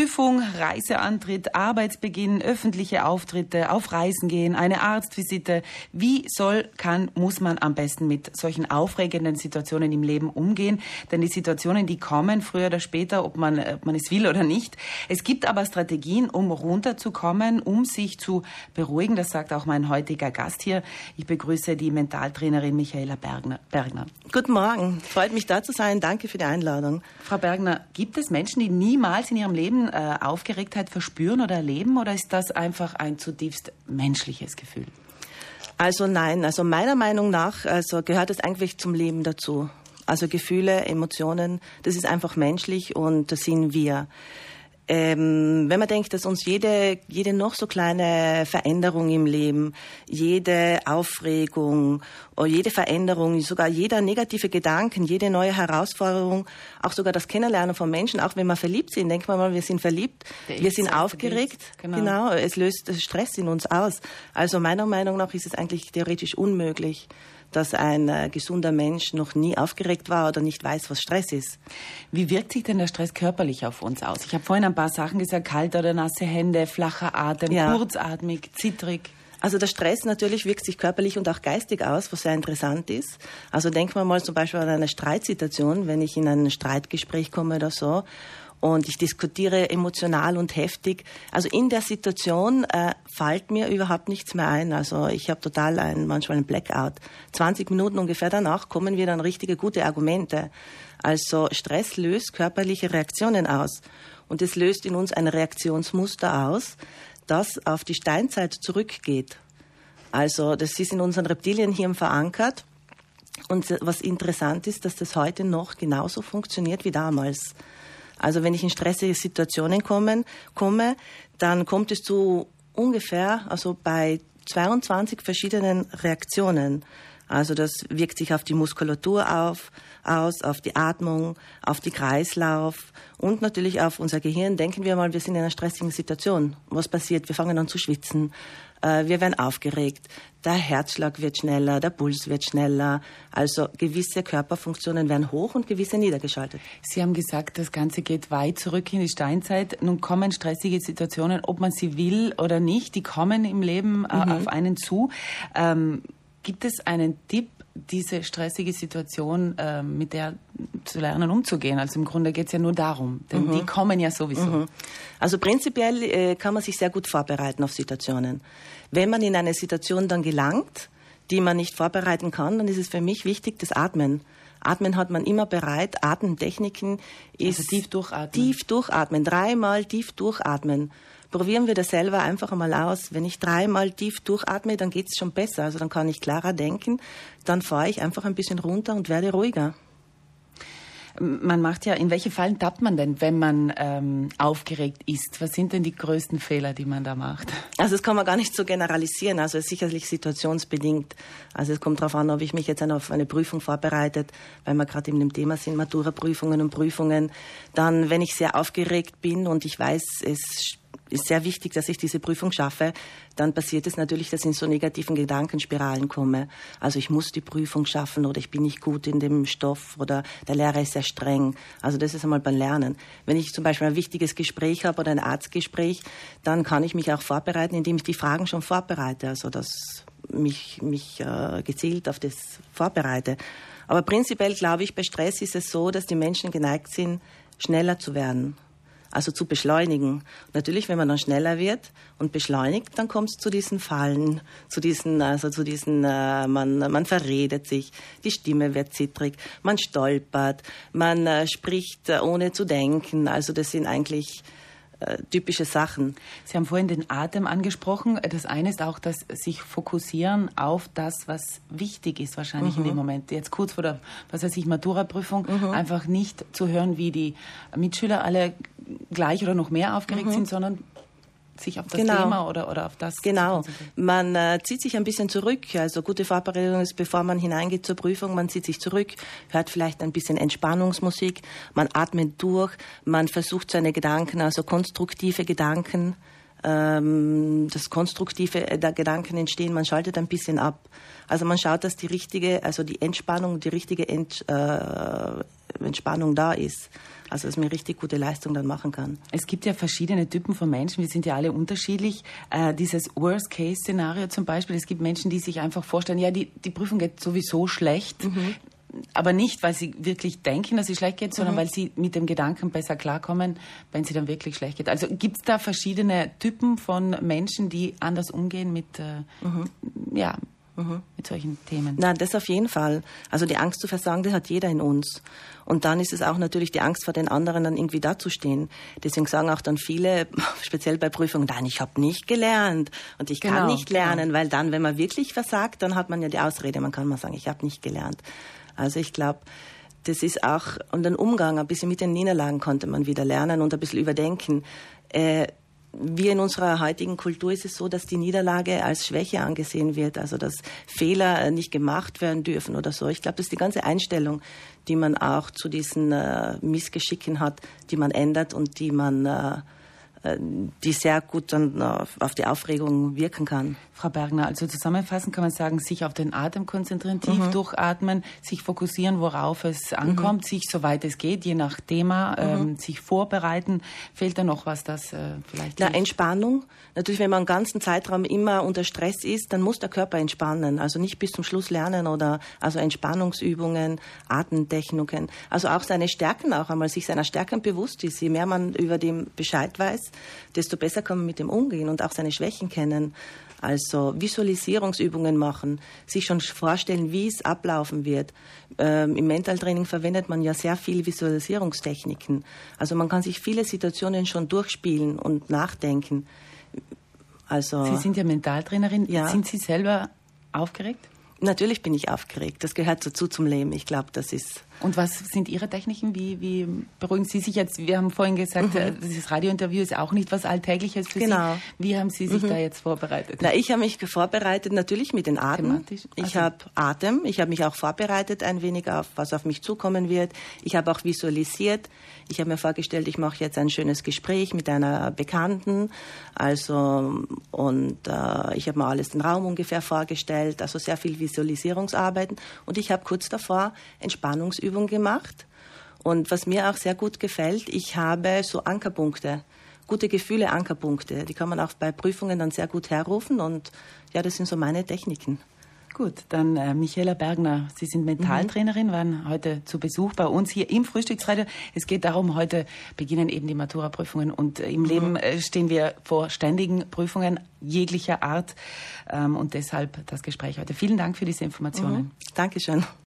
Prüfung, Reiseantritt, Arbeitsbeginn, öffentliche Auftritte, auf Reisen gehen, eine Arztvisite. Wie soll, kann, muss man am besten mit solchen aufregenden Situationen im Leben umgehen? Denn die Situationen, die kommen früher oder später, ob man, ob man es will oder nicht. Es gibt aber Strategien, um runterzukommen, um sich zu beruhigen. Das sagt auch mein heutiger Gast hier. Ich begrüße die Mentaltrainerin Michaela Bergner. Bergner. Guten Morgen. Freut mich da zu sein. Danke für die Einladung. Frau Bergner, gibt es Menschen, die niemals in ihrem Leben äh, Aufgeregtheit verspüren oder erleben oder ist das einfach ein zutiefst menschliches Gefühl? Also nein, also meiner Meinung nach also gehört es eigentlich zum Leben dazu. Also Gefühle, Emotionen, das ist einfach menschlich und das sind wir. Ähm, wenn man denkt, dass uns jede, jede noch so kleine Veränderung im Leben, jede Aufregung, oder jede Veränderung, sogar jeder negative Gedanken, jede neue Herausforderung, auch sogar das Kennenlernen von Menschen, auch wenn wir verliebt sind, denkt man mal, wir sind verliebt, wir sind aufgeregt, genau. genau, es löst Stress in uns aus. Also meiner Meinung nach ist es eigentlich theoretisch unmöglich, dass ein äh, gesunder Mensch noch nie aufgeregt war oder nicht weiß, was Stress ist. Wie wirkt sich denn der Stress körperlich auf uns aus? Ich habe vorhin ein paar Sachen gesagt, kalte oder nasse Hände, flacher Atem, ja. kurzatmig, zittrig. Also der Stress natürlich wirkt sich körperlich und auch geistig aus, was sehr interessant ist. Also denken wir mal zum Beispiel an eine Streitsituation, wenn ich in ein Streitgespräch komme oder so und ich diskutiere emotional und heftig. Also in der Situation äh, fällt mir überhaupt nichts mehr ein. Also ich habe total ein, manchmal einen Blackout. 20 Minuten ungefähr danach kommen wir dann richtige gute Argumente. Also Stress löst körperliche Reaktionen aus und es löst in uns ein Reaktionsmuster aus, das auf die Steinzeit zurückgeht. Also das ist in unseren Reptilienhirn verankert. Und was interessant ist, dass das heute noch genauso funktioniert wie damals. Also wenn ich in stressige Situationen komme, komme dann kommt es zu ungefähr, also bei 22 verschiedenen Reaktionen. Also das wirkt sich auf die Muskulatur auf, aus, auf die Atmung, auf die Kreislauf und natürlich auf unser Gehirn. Denken wir mal, wir sind in einer stressigen Situation. Was passiert? Wir fangen an zu schwitzen. Äh, wir werden aufgeregt. Der Herzschlag wird schneller, der Puls wird schneller. Also gewisse Körperfunktionen werden hoch und gewisse niedergeschaltet. Sie haben gesagt, das Ganze geht weit zurück in die Steinzeit. Nun kommen stressige Situationen, ob man sie will oder nicht, die kommen im Leben äh, mhm. auf einen zu. Ähm, gibt es einen Tipp, diese stressige Situation äh, mit der zu lernen umzugehen. Also im Grunde geht es ja nur darum, denn mhm. die kommen ja sowieso. Mhm. Also prinzipiell äh, kann man sich sehr gut vorbereiten auf Situationen. Wenn man in eine Situation dann gelangt, die man nicht vorbereiten kann, dann ist es für mich wichtig, das Atmen. Atmen hat man immer bereit. Atemtechniken ist also tief durchatmen. Tief durchatmen, dreimal tief durchatmen. Probieren wir das selber einfach einmal aus. Wenn ich dreimal tief durchatme, dann geht es schon besser. Also dann kann ich klarer denken. Dann fahre ich einfach ein bisschen runter und werde ruhiger. Man macht ja, in welche Fallen tappt man denn, wenn man ähm, aufgeregt ist? Was sind denn die größten Fehler, die man da macht? Also das kann man gar nicht so generalisieren. Also es ist sicherlich situationsbedingt. Also es kommt darauf an, ob ich mich jetzt auf eine Prüfung vorbereitet, weil wir gerade in dem Thema sind, Matura-Prüfungen und Prüfungen. Dann, wenn ich sehr aufgeregt bin und ich weiß, es ist sehr wichtig, dass ich diese Prüfung schaffe, dann passiert es natürlich, dass ich in so negativen Gedankenspiralen komme. Also ich muss die Prüfung schaffen oder ich bin nicht gut in dem Stoff oder der Lehrer ist sehr streng. Also das ist einmal beim Lernen. Wenn ich zum Beispiel ein wichtiges Gespräch habe oder ein Arztgespräch, dann kann ich mich auch vorbereiten, indem ich die Fragen schon vorbereite. Also dass mich, mich äh, gezielt auf das vorbereite. Aber prinzipiell glaube ich, bei Stress ist es so, dass die Menschen geneigt sind, schneller zu werden also zu beschleunigen. natürlich, wenn man dann schneller wird und beschleunigt, dann kommt es zu diesen Fallen, zu diesen, also zu diesen, äh, man, man verredet sich, die Stimme wird zittrig, man stolpert, man äh, spricht äh, ohne zu denken. Also das sind eigentlich äh, typische Sachen. Sie haben vorhin den Atem angesprochen. Das eine ist auch das sich fokussieren auf das, was wichtig ist wahrscheinlich mhm. in dem Moment. Jetzt kurz vor der, was weiß ich, Matura-Prüfung, mhm. einfach nicht zu hören, wie die Mitschüler alle gleich oder noch mehr aufgeregt mhm. sind, sondern sich auf das genau. Thema oder, oder auf das Genau. Man äh, zieht sich ein bisschen zurück. Also gute Vorbereitung ist, bevor man hineingeht zur Prüfung, man zieht sich zurück, hört vielleicht ein bisschen Entspannungsmusik, man atmet durch, man versucht seine Gedanken, also konstruktive Gedanken ähm, das konstruktive äh, der Gedanken entstehen. Man schaltet ein bisschen ab. Also man schaut, dass die richtige, also die Entspannung, die richtige Ent, äh, Entspannung da ist. Also dass man richtig gute Leistung dann machen kann. Es gibt ja verschiedene Typen von Menschen, wir sind ja alle unterschiedlich. Äh, dieses Worst-Case-Szenario zum Beispiel, es gibt Menschen, die sich einfach vorstellen, ja, die, die Prüfung geht sowieso schlecht. Mhm aber nicht, weil sie wirklich denken, dass sie schlecht geht, sondern mhm. weil sie mit dem Gedanken besser klarkommen, wenn sie dann wirklich schlecht geht. Also gibt es da verschiedene Typen von Menschen, die anders umgehen mit, äh, mhm. ja, mhm. mit solchen Themen? Na, das auf jeden Fall. Also die Angst zu versagen, das hat jeder in uns. Und dann ist es auch natürlich die Angst vor den anderen, dann irgendwie dazustehen. Deswegen sagen auch dann viele, speziell bei Prüfungen, nein, ich habe nicht gelernt und ich kann genau, nicht lernen, genau. weil dann, wenn man wirklich versagt, dann hat man ja die Ausrede, man kann mal sagen, ich habe nicht gelernt. Also ich glaube, das ist auch, und den Umgang ein bisschen mit den Niederlagen konnte man wieder lernen und ein bisschen überdenken. Äh, wir in unserer heutigen Kultur ist es so, dass die Niederlage als Schwäche angesehen wird, also dass Fehler nicht gemacht werden dürfen oder so. Ich glaube, das ist die ganze Einstellung, die man auch zu diesen äh, Missgeschicken hat, die man ändert und die man äh, äh, die sehr gut dann auf die Aufregung wirken kann. Frau Bergner, also zusammenfassend kann man sagen, sich auf den Atem konzentrieren, tief mhm. durchatmen, sich fokussieren, worauf es ankommt, mhm. sich soweit es geht, je nach Thema, mhm. ähm, sich vorbereiten. Fehlt da noch was, das äh, vielleicht? Na, Entspannung. Natürlich, wenn man einen ganzen Zeitraum immer unter Stress ist, dann muss der Körper entspannen. Also nicht bis zum Schluss lernen oder also Entspannungsübungen, Atemtechniken. Also auch seine Stärken auch einmal, sich seiner Stärken bewusst ist. Je mehr man über dem Bescheid weiß, desto besser kann man mit dem umgehen und auch seine Schwächen kennen. Also Visualisierungsübungen machen, sich schon vorstellen, wie es ablaufen wird. Ähm, Im Mentaltraining verwendet man ja sehr viele Visualisierungstechniken. Also man kann sich viele Situationen schon durchspielen und nachdenken. Also, Sie sind ja Mentaltrainerin. Ja. Sind Sie selber aufgeregt? Natürlich bin ich aufgeregt. Das gehört dazu zum Leben. Ich glaube, das ist und was sind Ihre Techniken? Wie, wie beruhigen Sie sich jetzt? Wir haben vorhin gesagt, mhm. Äh, dieses Radiointerview ist auch nicht was Alltägliches für genau. Sie. Wie haben Sie sich mhm. da jetzt vorbereitet? Na, ich habe mich vorbereitet natürlich mit den Atem. Thematisch? Ich also. habe Atem. Ich habe mich auch vorbereitet ein wenig auf, was auf mich zukommen wird. Ich habe auch visualisiert. Ich habe mir vorgestellt, ich mache jetzt ein schönes Gespräch mit einer Bekannten. Also und äh, ich habe mir alles den Raum ungefähr vorgestellt. Also sehr viel Visualisierungsarbeiten. Und ich habe kurz davor Entspannungsübungen Übung gemacht. Und was mir auch sehr gut gefällt, ich habe so Ankerpunkte, gute Gefühle, Ankerpunkte. Die kann man auch bei Prüfungen dann sehr gut herrufen. Und ja, das sind so meine Techniken. Gut, dann äh, Michaela Bergner, Sie sind Mentaltrainerin, mhm. waren heute zu Besuch bei uns hier im Frühstücksradio. Es geht darum, heute beginnen eben die Maturaprüfungen und äh, im mhm. Leben äh, stehen wir vor ständigen Prüfungen jeglicher Art ähm, und deshalb das Gespräch heute. Vielen Dank für diese Informationen. Mhm. Dankeschön.